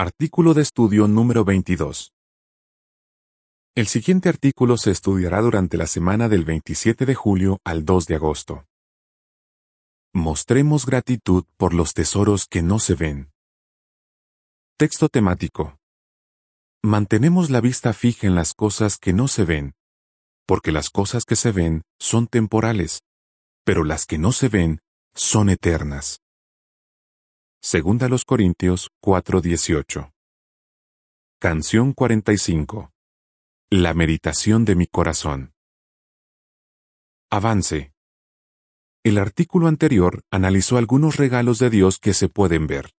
Artículo de estudio número 22. El siguiente artículo se estudiará durante la semana del 27 de julio al 2 de agosto. Mostremos gratitud por los tesoros que no se ven. Texto temático. Mantenemos la vista fija en las cosas que no se ven, porque las cosas que se ven son temporales, pero las que no se ven son eternas. Segunda los Corintios 4:18. Canción 45. La meditación de mi corazón. Avance. El artículo anterior analizó algunos regalos de Dios que se pueden ver.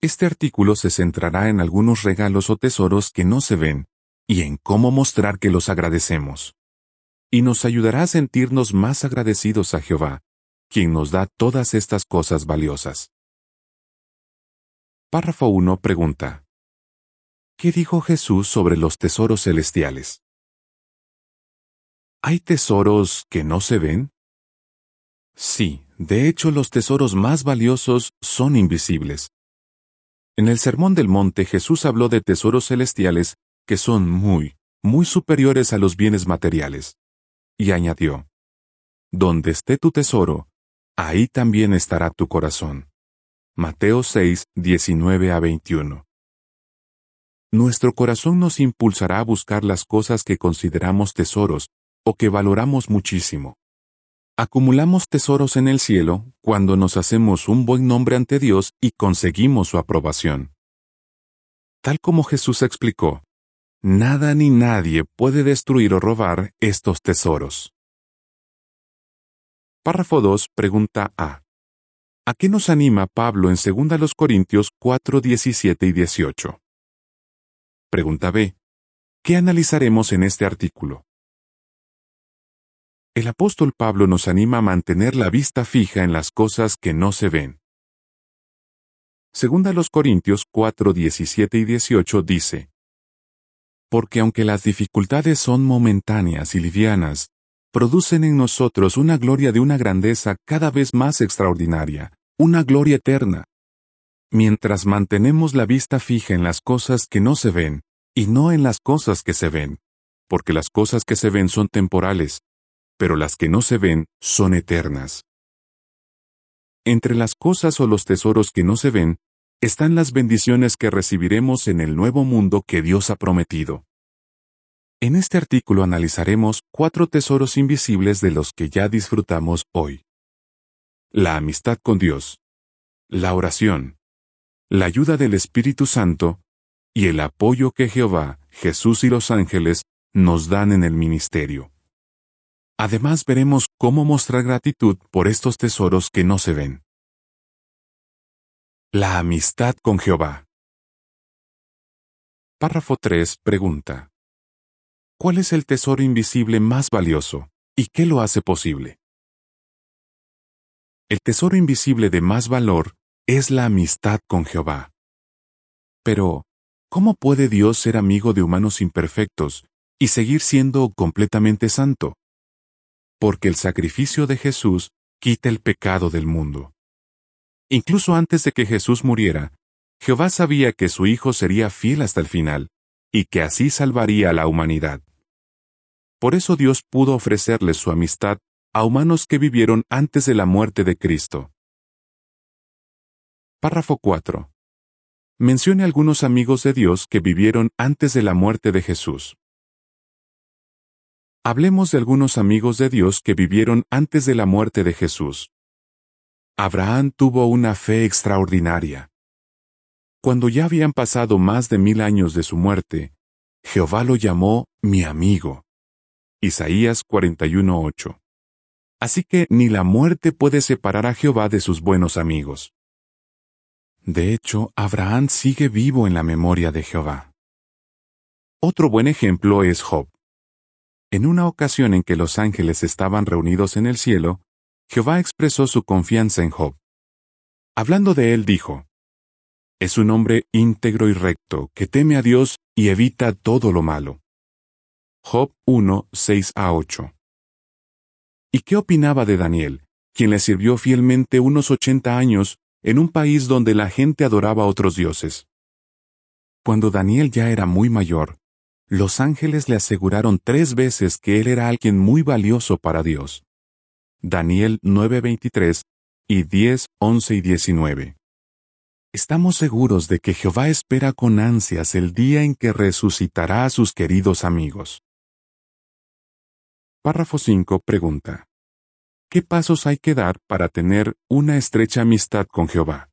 Este artículo se centrará en algunos regalos o tesoros que no se ven, y en cómo mostrar que los agradecemos. Y nos ayudará a sentirnos más agradecidos a Jehová, quien nos da todas estas cosas valiosas. Párrafo 1 pregunta. ¿Qué dijo Jesús sobre los tesoros celestiales? ¿Hay tesoros que no se ven? Sí, de hecho los tesoros más valiosos son invisibles. En el Sermón del Monte Jesús habló de tesoros celestiales que son muy, muy superiores a los bienes materiales. Y añadió, Donde esté tu tesoro, ahí también estará tu corazón. Mateo 6, 19 a 21. Nuestro corazón nos impulsará a buscar las cosas que consideramos tesoros o que valoramos muchísimo. Acumulamos tesoros en el cielo cuando nos hacemos un buen nombre ante Dios y conseguimos su aprobación. Tal como Jesús explicó, nada ni nadie puede destruir o robar estos tesoros. Párrafo 2, pregunta A. ¿A qué nos anima Pablo en 2 Corintios 4, 17 y 18? Pregunta B. ¿Qué analizaremos en este artículo? El apóstol Pablo nos anima a mantener la vista fija en las cosas que no se ven. Segunda los Corintios 4, 17 y 18 dice, Porque aunque las dificultades son momentáneas y livianas, producen en nosotros una gloria de una grandeza cada vez más extraordinaria, una gloria eterna. Mientras mantenemos la vista fija en las cosas que no se ven, y no en las cosas que se ven, porque las cosas que se ven son temporales, pero las que no se ven son eternas. Entre las cosas o los tesoros que no se ven, están las bendiciones que recibiremos en el nuevo mundo que Dios ha prometido. En este artículo analizaremos cuatro tesoros invisibles de los que ya disfrutamos hoy. La amistad con Dios, la oración, la ayuda del Espíritu Santo y el apoyo que Jehová, Jesús y los ángeles nos dan en el ministerio. Además veremos cómo mostrar gratitud por estos tesoros que no se ven. La amistad con Jehová. Párrafo 3 pregunta. ¿Cuál es el tesoro invisible más valioso y qué lo hace posible? El tesoro invisible de más valor es la amistad con Jehová. Pero, ¿cómo puede Dios ser amigo de humanos imperfectos y seguir siendo completamente santo? Porque el sacrificio de Jesús quita el pecado del mundo. Incluso antes de que Jesús muriera, Jehová sabía que su Hijo sería fiel hasta el final, y que así salvaría a la humanidad. Por eso Dios pudo ofrecerles su amistad a humanos que vivieron antes de la muerte de Cristo. Párrafo 4. Mencione algunos amigos de Dios que vivieron antes de la muerte de Jesús. Hablemos de algunos amigos de Dios que vivieron antes de la muerte de Jesús. Abraham tuvo una fe extraordinaria. Cuando ya habían pasado más de mil años de su muerte, Jehová lo llamó mi amigo. Isaías 41:8. Así que ni la muerte puede separar a Jehová de sus buenos amigos. De hecho, Abraham sigue vivo en la memoria de Jehová. Otro buen ejemplo es Job. En una ocasión en que los ángeles estaban reunidos en el cielo, Jehová expresó su confianza en Job. Hablando de él dijo, Es un hombre íntegro y recto, que teme a Dios y evita todo lo malo. Job 1, 6 a 8. ¿Y qué opinaba de Daniel, quien le sirvió fielmente unos ochenta años en un país donde la gente adoraba a otros dioses? Cuando Daniel ya era muy mayor, los ángeles le aseguraron tres veces que él era alguien muy valioso para Dios. Daniel 9:23 y 10, 11 y 19. Estamos seguros de que Jehová espera con ansias el día en que resucitará a sus queridos amigos. Párrafo 5 pregunta. ¿Qué pasos hay que dar para tener una estrecha amistad con Jehová?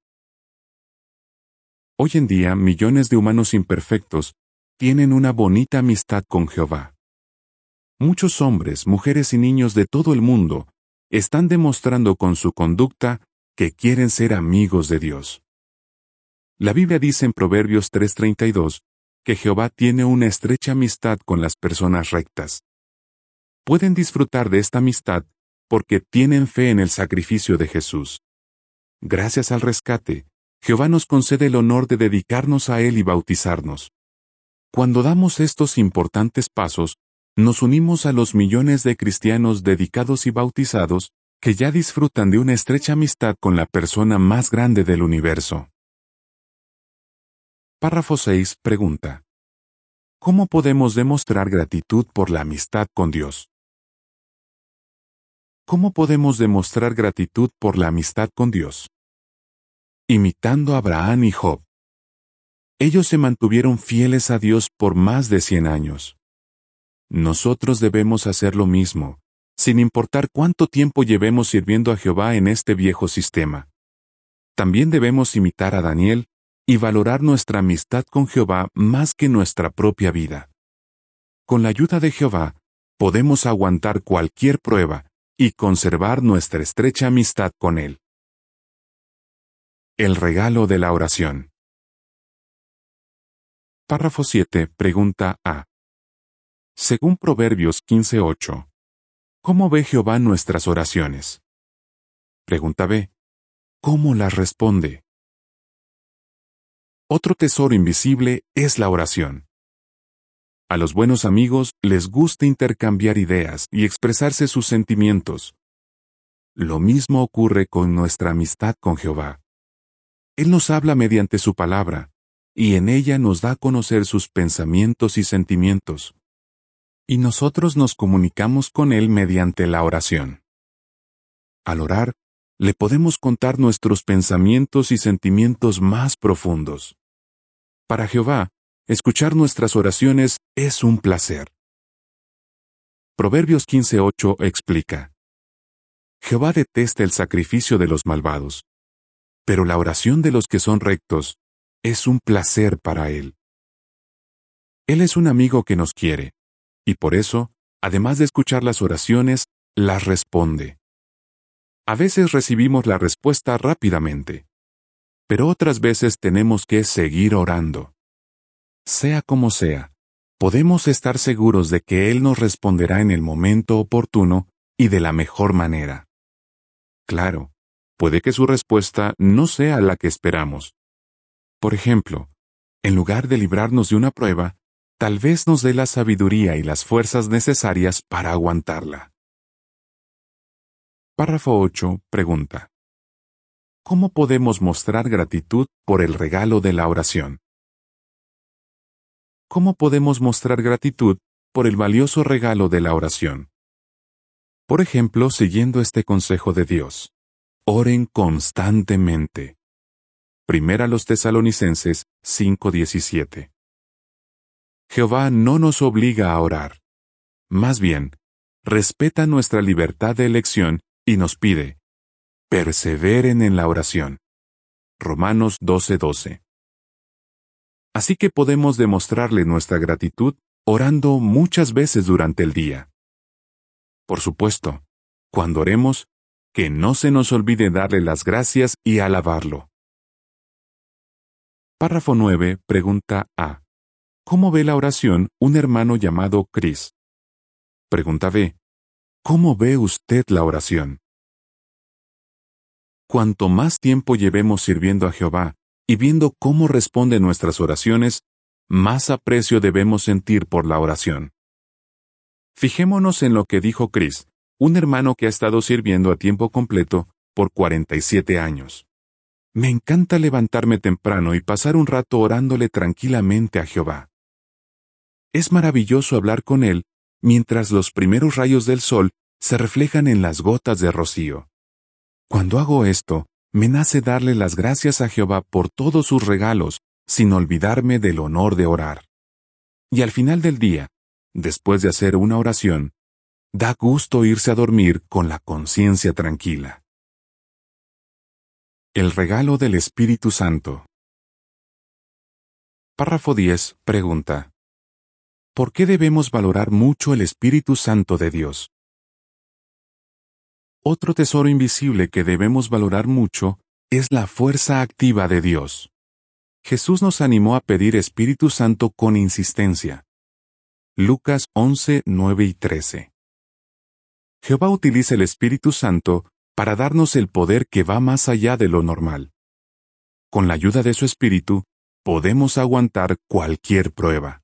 Hoy en día millones de humanos imperfectos tienen una bonita amistad con Jehová. Muchos hombres, mujeres y niños de todo el mundo están demostrando con su conducta que quieren ser amigos de Dios. La Biblia dice en Proverbios 3:32 que Jehová tiene una estrecha amistad con las personas rectas. Pueden disfrutar de esta amistad porque tienen fe en el sacrificio de Jesús. Gracias al rescate, Jehová nos concede el honor de dedicarnos a Él y bautizarnos. Cuando damos estos importantes pasos, nos unimos a los millones de cristianos dedicados y bautizados que ya disfrutan de una estrecha amistad con la persona más grande del universo. Párrafo 6 pregunta. ¿Cómo podemos demostrar gratitud por la amistad con Dios? ¿Cómo podemos demostrar gratitud por la amistad con Dios? Imitando a Abraham y Job. Ellos se mantuvieron fieles a Dios por más de cien años. Nosotros debemos hacer lo mismo, sin importar cuánto tiempo llevemos sirviendo a Jehová en este viejo sistema. También debemos imitar a Daniel y valorar nuestra amistad con Jehová más que nuestra propia vida. Con la ayuda de Jehová, podemos aguantar cualquier prueba y conservar nuestra estrecha amistad con Él. El regalo de la oración. Párrafo 7. Pregunta A. Según Proverbios 15.8, ¿cómo ve Jehová nuestras oraciones? Pregunta B. ¿Cómo las responde? Otro tesoro invisible es la oración. A los buenos amigos les gusta intercambiar ideas y expresarse sus sentimientos. Lo mismo ocurre con nuestra amistad con Jehová. Él nos habla mediante su palabra, y en ella nos da a conocer sus pensamientos y sentimientos y nosotros nos comunicamos con Él mediante la oración. Al orar, le podemos contar nuestros pensamientos y sentimientos más profundos. Para Jehová, escuchar nuestras oraciones es un placer. Proverbios 15.8 explica. Jehová detesta el sacrificio de los malvados, pero la oración de los que son rectos es un placer para Él. Él es un amigo que nos quiere, y por eso, además de escuchar las oraciones, las responde. A veces recibimos la respuesta rápidamente, pero otras veces tenemos que seguir orando. Sea como sea, podemos estar seguros de que Él nos responderá en el momento oportuno y de la mejor manera. Claro, puede que su respuesta no sea la que esperamos. Por ejemplo, en lugar de librarnos de una prueba, tal vez nos dé la sabiduría y las fuerzas necesarias para aguantarla. Párrafo 8. Pregunta. ¿Cómo podemos mostrar gratitud por el regalo de la oración? ¿Cómo podemos mostrar gratitud por el valioso regalo de la oración? Por ejemplo, siguiendo este consejo de Dios. Oren constantemente. Primera los tesalonicenses 5:17. Jehová no nos obliga a orar. Más bien, respeta nuestra libertad de elección y nos pide, perseveren en la oración. Romanos 12:12. Así que podemos demostrarle nuestra gratitud orando muchas veces durante el día. Por supuesto, cuando oremos, que no se nos olvide darle las gracias y alabarlo. Párrafo 9, pregunta A. ¿Cómo ve la oración un hermano llamado Chris? Pregunta B. ¿Cómo ve usted la oración? Cuanto más tiempo llevemos sirviendo a Jehová y viendo cómo responde nuestras oraciones, más aprecio debemos sentir por la oración. Fijémonos en lo que dijo Chris, un hermano que ha estado sirviendo a tiempo completo por 47 años. Me encanta levantarme temprano y pasar un rato orándole tranquilamente a Jehová. Es maravilloso hablar con Él mientras los primeros rayos del sol se reflejan en las gotas de rocío. Cuando hago esto, me nace darle las gracias a Jehová por todos sus regalos, sin olvidarme del honor de orar. Y al final del día, después de hacer una oración, da gusto irse a dormir con la conciencia tranquila. El regalo del Espíritu Santo. Párrafo 10. Pregunta. ¿Por qué debemos valorar mucho el Espíritu Santo de Dios? Otro tesoro invisible que debemos valorar mucho es la fuerza activa de Dios. Jesús nos animó a pedir Espíritu Santo con insistencia. Lucas 11, 9 y 13. Jehová utiliza el Espíritu Santo para darnos el poder que va más allá de lo normal. Con la ayuda de su Espíritu, podemos aguantar cualquier prueba.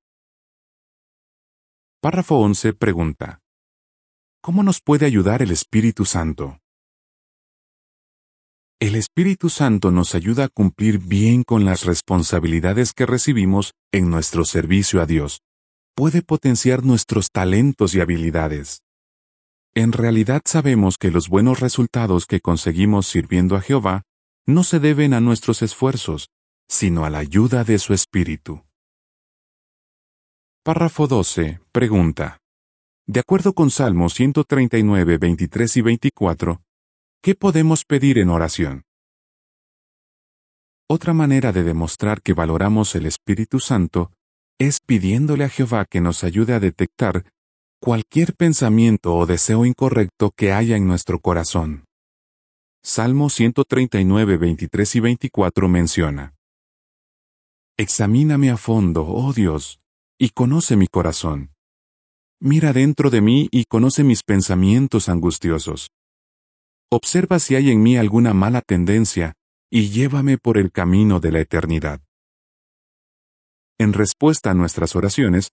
Párrafo 11 pregunta. ¿Cómo nos puede ayudar el Espíritu Santo? El Espíritu Santo nos ayuda a cumplir bien con las responsabilidades que recibimos en nuestro servicio a Dios. Puede potenciar nuestros talentos y habilidades. En realidad sabemos que los buenos resultados que conseguimos sirviendo a Jehová no se deben a nuestros esfuerzos, sino a la ayuda de su Espíritu. Párrafo 12. Pregunta. De acuerdo con Salmos 139, 23 y 24, ¿qué podemos pedir en oración? Otra manera de demostrar que valoramos el Espíritu Santo es pidiéndole a Jehová que nos ayude a detectar cualquier pensamiento o deseo incorrecto que haya en nuestro corazón. Salmo 139, 23 y 24 menciona, Examíname a fondo, oh Dios, y conoce mi corazón Mira dentro de mí y conoce mis pensamientos angustiosos. Observa si hay en mí alguna mala tendencia y llévame por el camino de la eternidad. En respuesta a nuestras oraciones,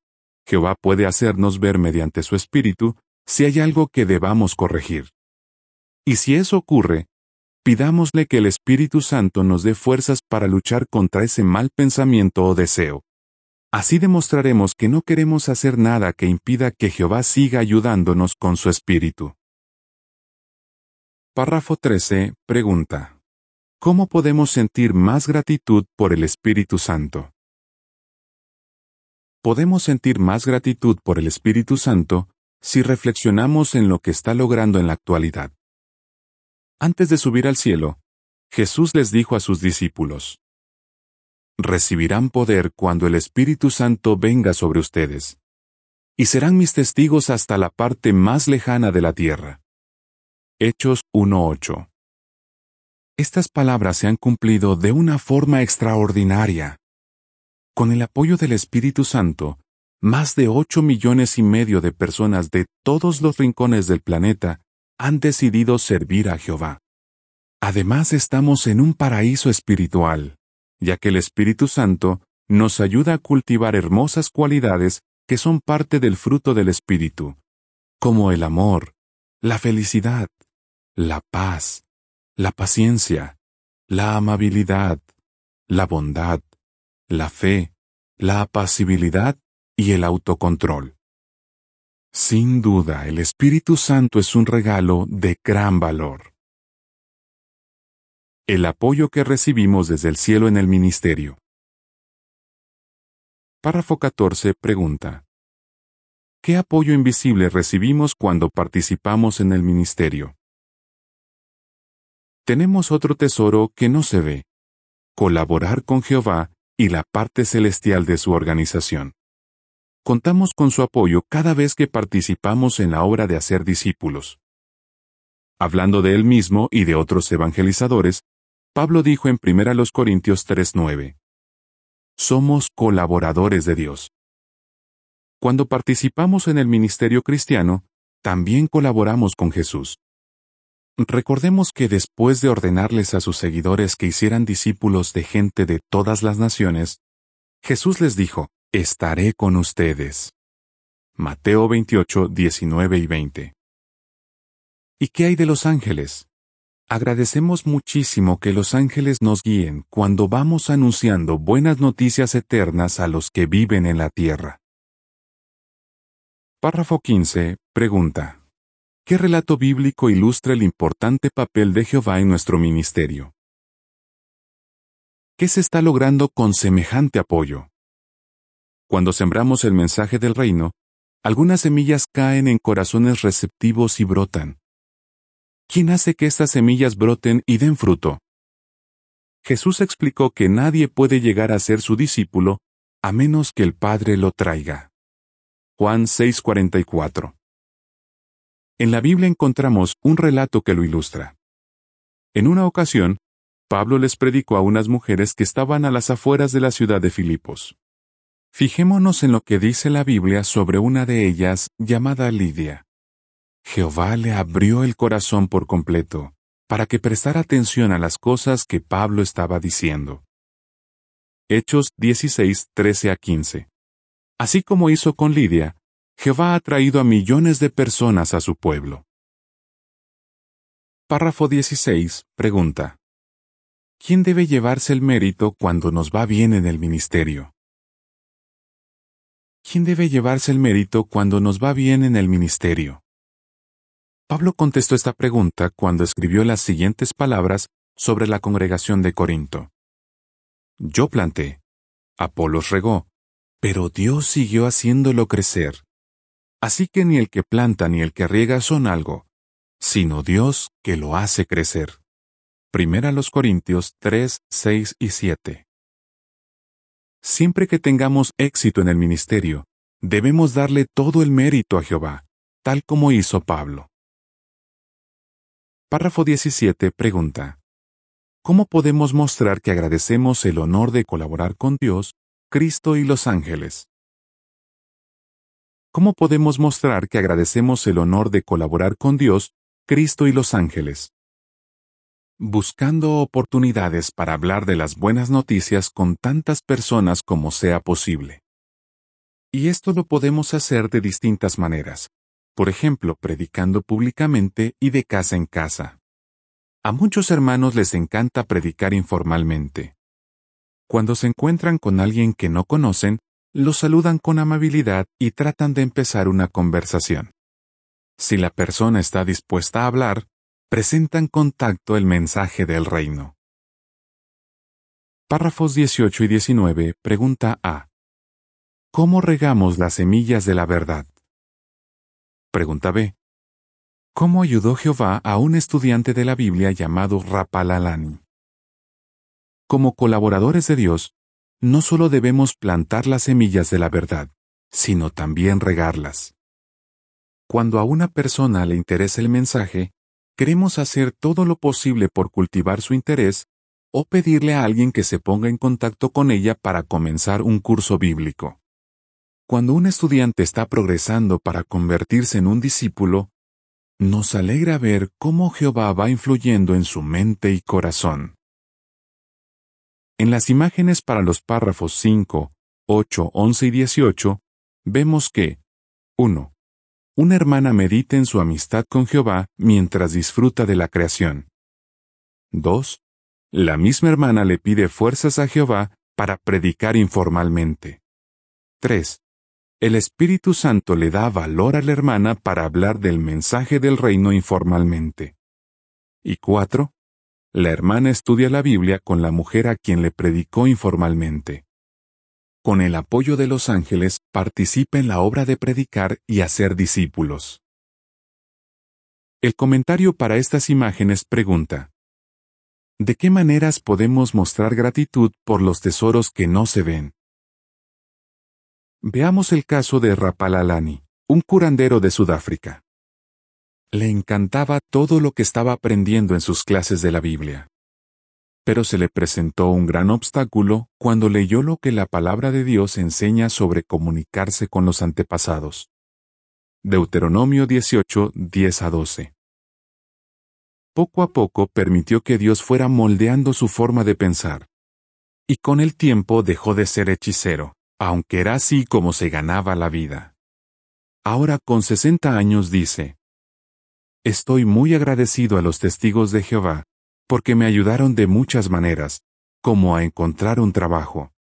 Jehová puede hacernos ver mediante su Espíritu si hay algo que debamos corregir. Y si eso ocurre, pidámosle que el Espíritu Santo nos dé fuerzas para luchar contra ese mal pensamiento o deseo. Así demostraremos que no queremos hacer nada que impida que Jehová siga ayudándonos con su espíritu. Párrafo 13. Pregunta. ¿Cómo podemos sentir más gratitud por el Espíritu Santo? Podemos sentir más gratitud por el Espíritu Santo si reflexionamos en lo que está logrando en la actualidad. Antes de subir al cielo, Jesús les dijo a sus discípulos, recibirán poder cuando el Espíritu Santo venga sobre ustedes. Y serán mis testigos hasta la parte más lejana de la tierra. Hechos 1.8 Estas palabras se han cumplido de una forma extraordinaria. Con el apoyo del Espíritu Santo, más de ocho millones y medio de personas de todos los rincones del planeta han decidido servir a Jehová. Además estamos en un paraíso espiritual ya que el Espíritu Santo nos ayuda a cultivar hermosas cualidades que son parte del fruto del Espíritu, como el amor, la felicidad, la paz, la paciencia, la amabilidad, la bondad, la fe, la apacibilidad y el autocontrol. Sin duda, el Espíritu Santo es un regalo de gran valor el apoyo que recibimos desde el cielo en el ministerio. Párrafo 14 pregunta. ¿Qué apoyo invisible recibimos cuando participamos en el ministerio? Tenemos otro tesoro que no se ve. Colaborar con Jehová y la parte celestial de su organización. Contamos con su apoyo cada vez que participamos en la obra de hacer discípulos. Hablando de él mismo y de otros evangelizadores, Pablo dijo en 1 Corintios 3:9, Somos colaboradores de Dios. Cuando participamos en el ministerio cristiano, también colaboramos con Jesús. Recordemos que después de ordenarles a sus seguidores que hicieran discípulos de gente de todas las naciones, Jesús les dijo, Estaré con ustedes. Mateo 28, 19 y 20. ¿Y qué hay de los ángeles? Agradecemos muchísimo que los ángeles nos guíen cuando vamos anunciando buenas noticias eternas a los que viven en la tierra. Párrafo 15. Pregunta. ¿Qué relato bíblico ilustra el importante papel de Jehová en nuestro ministerio? ¿Qué se está logrando con semejante apoyo? Cuando sembramos el mensaje del reino, algunas semillas caen en corazones receptivos y brotan. ¿Quién hace que estas semillas broten y den fruto? Jesús explicó que nadie puede llegar a ser su discípulo a menos que el Padre lo traiga. Juan 6:44 En la Biblia encontramos un relato que lo ilustra. En una ocasión, Pablo les predicó a unas mujeres que estaban a las afueras de la ciudad de Filipos. Fijémonos en lo que dice la Biblia sobre una de ellas llamada Lidia. Jehová le abrió el corazón por completo, para que prestara atención a las cosas que Pablo estaba diciendo. Hechos 16, 13 a 15. Así como hizo con Lidia, Jehová ha traído a millones de personas a su pueblo. Párrafo 16. Pregunta. ¿Quién debe llevarse el mérito cuando nos va bien en el ministerio? ¿Quién debe llevarse el mérito cuando nos va bien en el ministerio? Pablo contestó esta pregunta cuando escribió las siguientes palabras sobre la congregación de Corinto. Yo planté, Apolos regó, pero Dios siguió haciéndolo crecer. Así que ni el que planta ni el que riega son algo, sino Dios que lo hace crecer. Primera los Corintios 3, 6 y 7. Siempre que tengamos éxito en el ministerio, debemos darle todo el mérito a Jehová, tal como hizo Pablo. Párrafo 17 pregunta. ¿Cómo podemos mostrar que agradecemos el honor de colaborar con Dios, Cristo y los ángeles? ¿Cómo podemos mostrar que agradecemos el honor de colaborar con Dios, Cristo y los ángeles? Buscando oportunidades para hablar de las buenas noticias con tantas personas como sea posible. Y esto lo podemos hacer de distintas maneras, por ejemplo, predicando públicamente y de casa en casa. A muchos hermanos les encanta predicar informalmente. Cuando se encuentran con alguien que no conocen, los saludan con amabilidad y tratan de empezar una conversación. Si la persona está dispuesta a hablar, presentan contacto el mensaje del reino. Párrafos 18 y 19. Pregunta A. ¿Cómo regamos las semillas de la verdad? Pregunta B. ¿Cómo ayudó Jehová a un estudiante de la Biblia llamado Rapalalani? Como colaboradores de Dios, no solo debemos plantar las semillas de la verdad, sino también regarlas. Cuando a una persona le interesa el mensaje, queremos hacer todo lo posible por cultivar su interés o pedirle a alguien que se ponga en contacto con ella para comenzar un curso bíblico. Cuando un estudiante está progresando para convertirse en un discípulo, nos alegra ver cómo Jehová va influyendo en su mente y corazón. En las imágenes para los párrafos 5, 8, 11 y 18, vemos que 1. Una hermana medita en su amistad con Jehová mientras disfruta de la creación. 2. La misma hermana le pide fuerzas a Jehová para predicar informalmente. 3 el Espíritu Santo le da valor a la hermana para hablar del mensaje del reino informalmente. Y cuatro, la hermana estudia la Biblia con la mujer a quien le predicó informalmente. Con el apoyo de los ángeles, participa en la obra de predicar y hacer discípulos. El comentario para estas imágenes pregunta, ¿De qué maneras podemos mostrar gratitud por los tesoros que no se ven? Veamos el caso de Rapalalani, un curandero de Sudáfrica. Le encantaba todo lo que estaba aprendiendo en sus clases de la Biblia. Pero se le presentó un gran obstáculo cuando leyó lo que la palabra de Dios enseña sobre comunicarse con los antepasados. Deuteronomio 18, 10 a 12. Poco a poco permitió que Dios fuera moldeando su forma de pensar. Y con el tiempo dejó de ser hechicero aunque era así como se ganaba la vida. Ahora con 60 años dice, Estoy muy agradecido a los testigos de Jehová, porque me ayudaron de muchas maneras, como a encontrar un trabajo.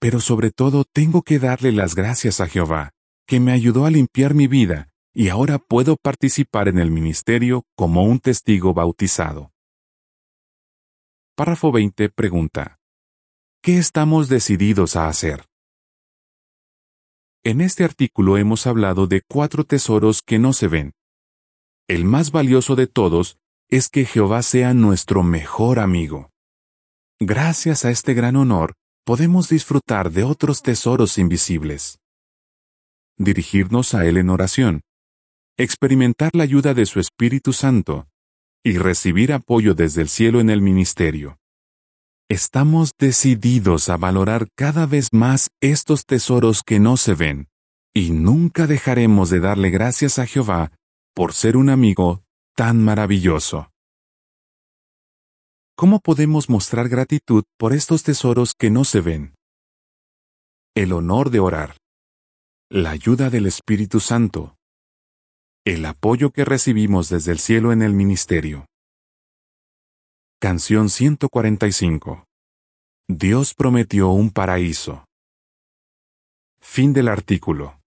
Pero sobre todo tengo que darle las gracias a Jehová, que me ayudó a limpiar mi vida, y ahora puedo participar en el ministerio como un testigo bautizado. Párrafo 20 pregunta. ¿Qué estamos decididos a hacer? En este artículo hemos hablado de cuatro tesoros que no se ven. El más valioso de todos es que Jehová sea nuestro mejor amigo. Gracias a este gran honor, podemos disfrutar de otros tesoros invisibles. Dirigirnos a Él en oración, experimentar la ayuda de su Espíritu Santo y recibir apoyo desde el cielo en el ministerio. Estamos decididos a valorar cada vez más estos tesoros que no se ven, y nunca dejaremos de darle gracias a Jehová por ser un amigo tan maravilloso. ¿Cómo podemos mostrar gratitud por estos tesoros que no se ven? El honor de orar, la ayuda del Espíritu Santo, el apoyo que recibimos desde el cielo en el ministerio. Canción 145. Dios prometió un paraíso. Fin del artículo.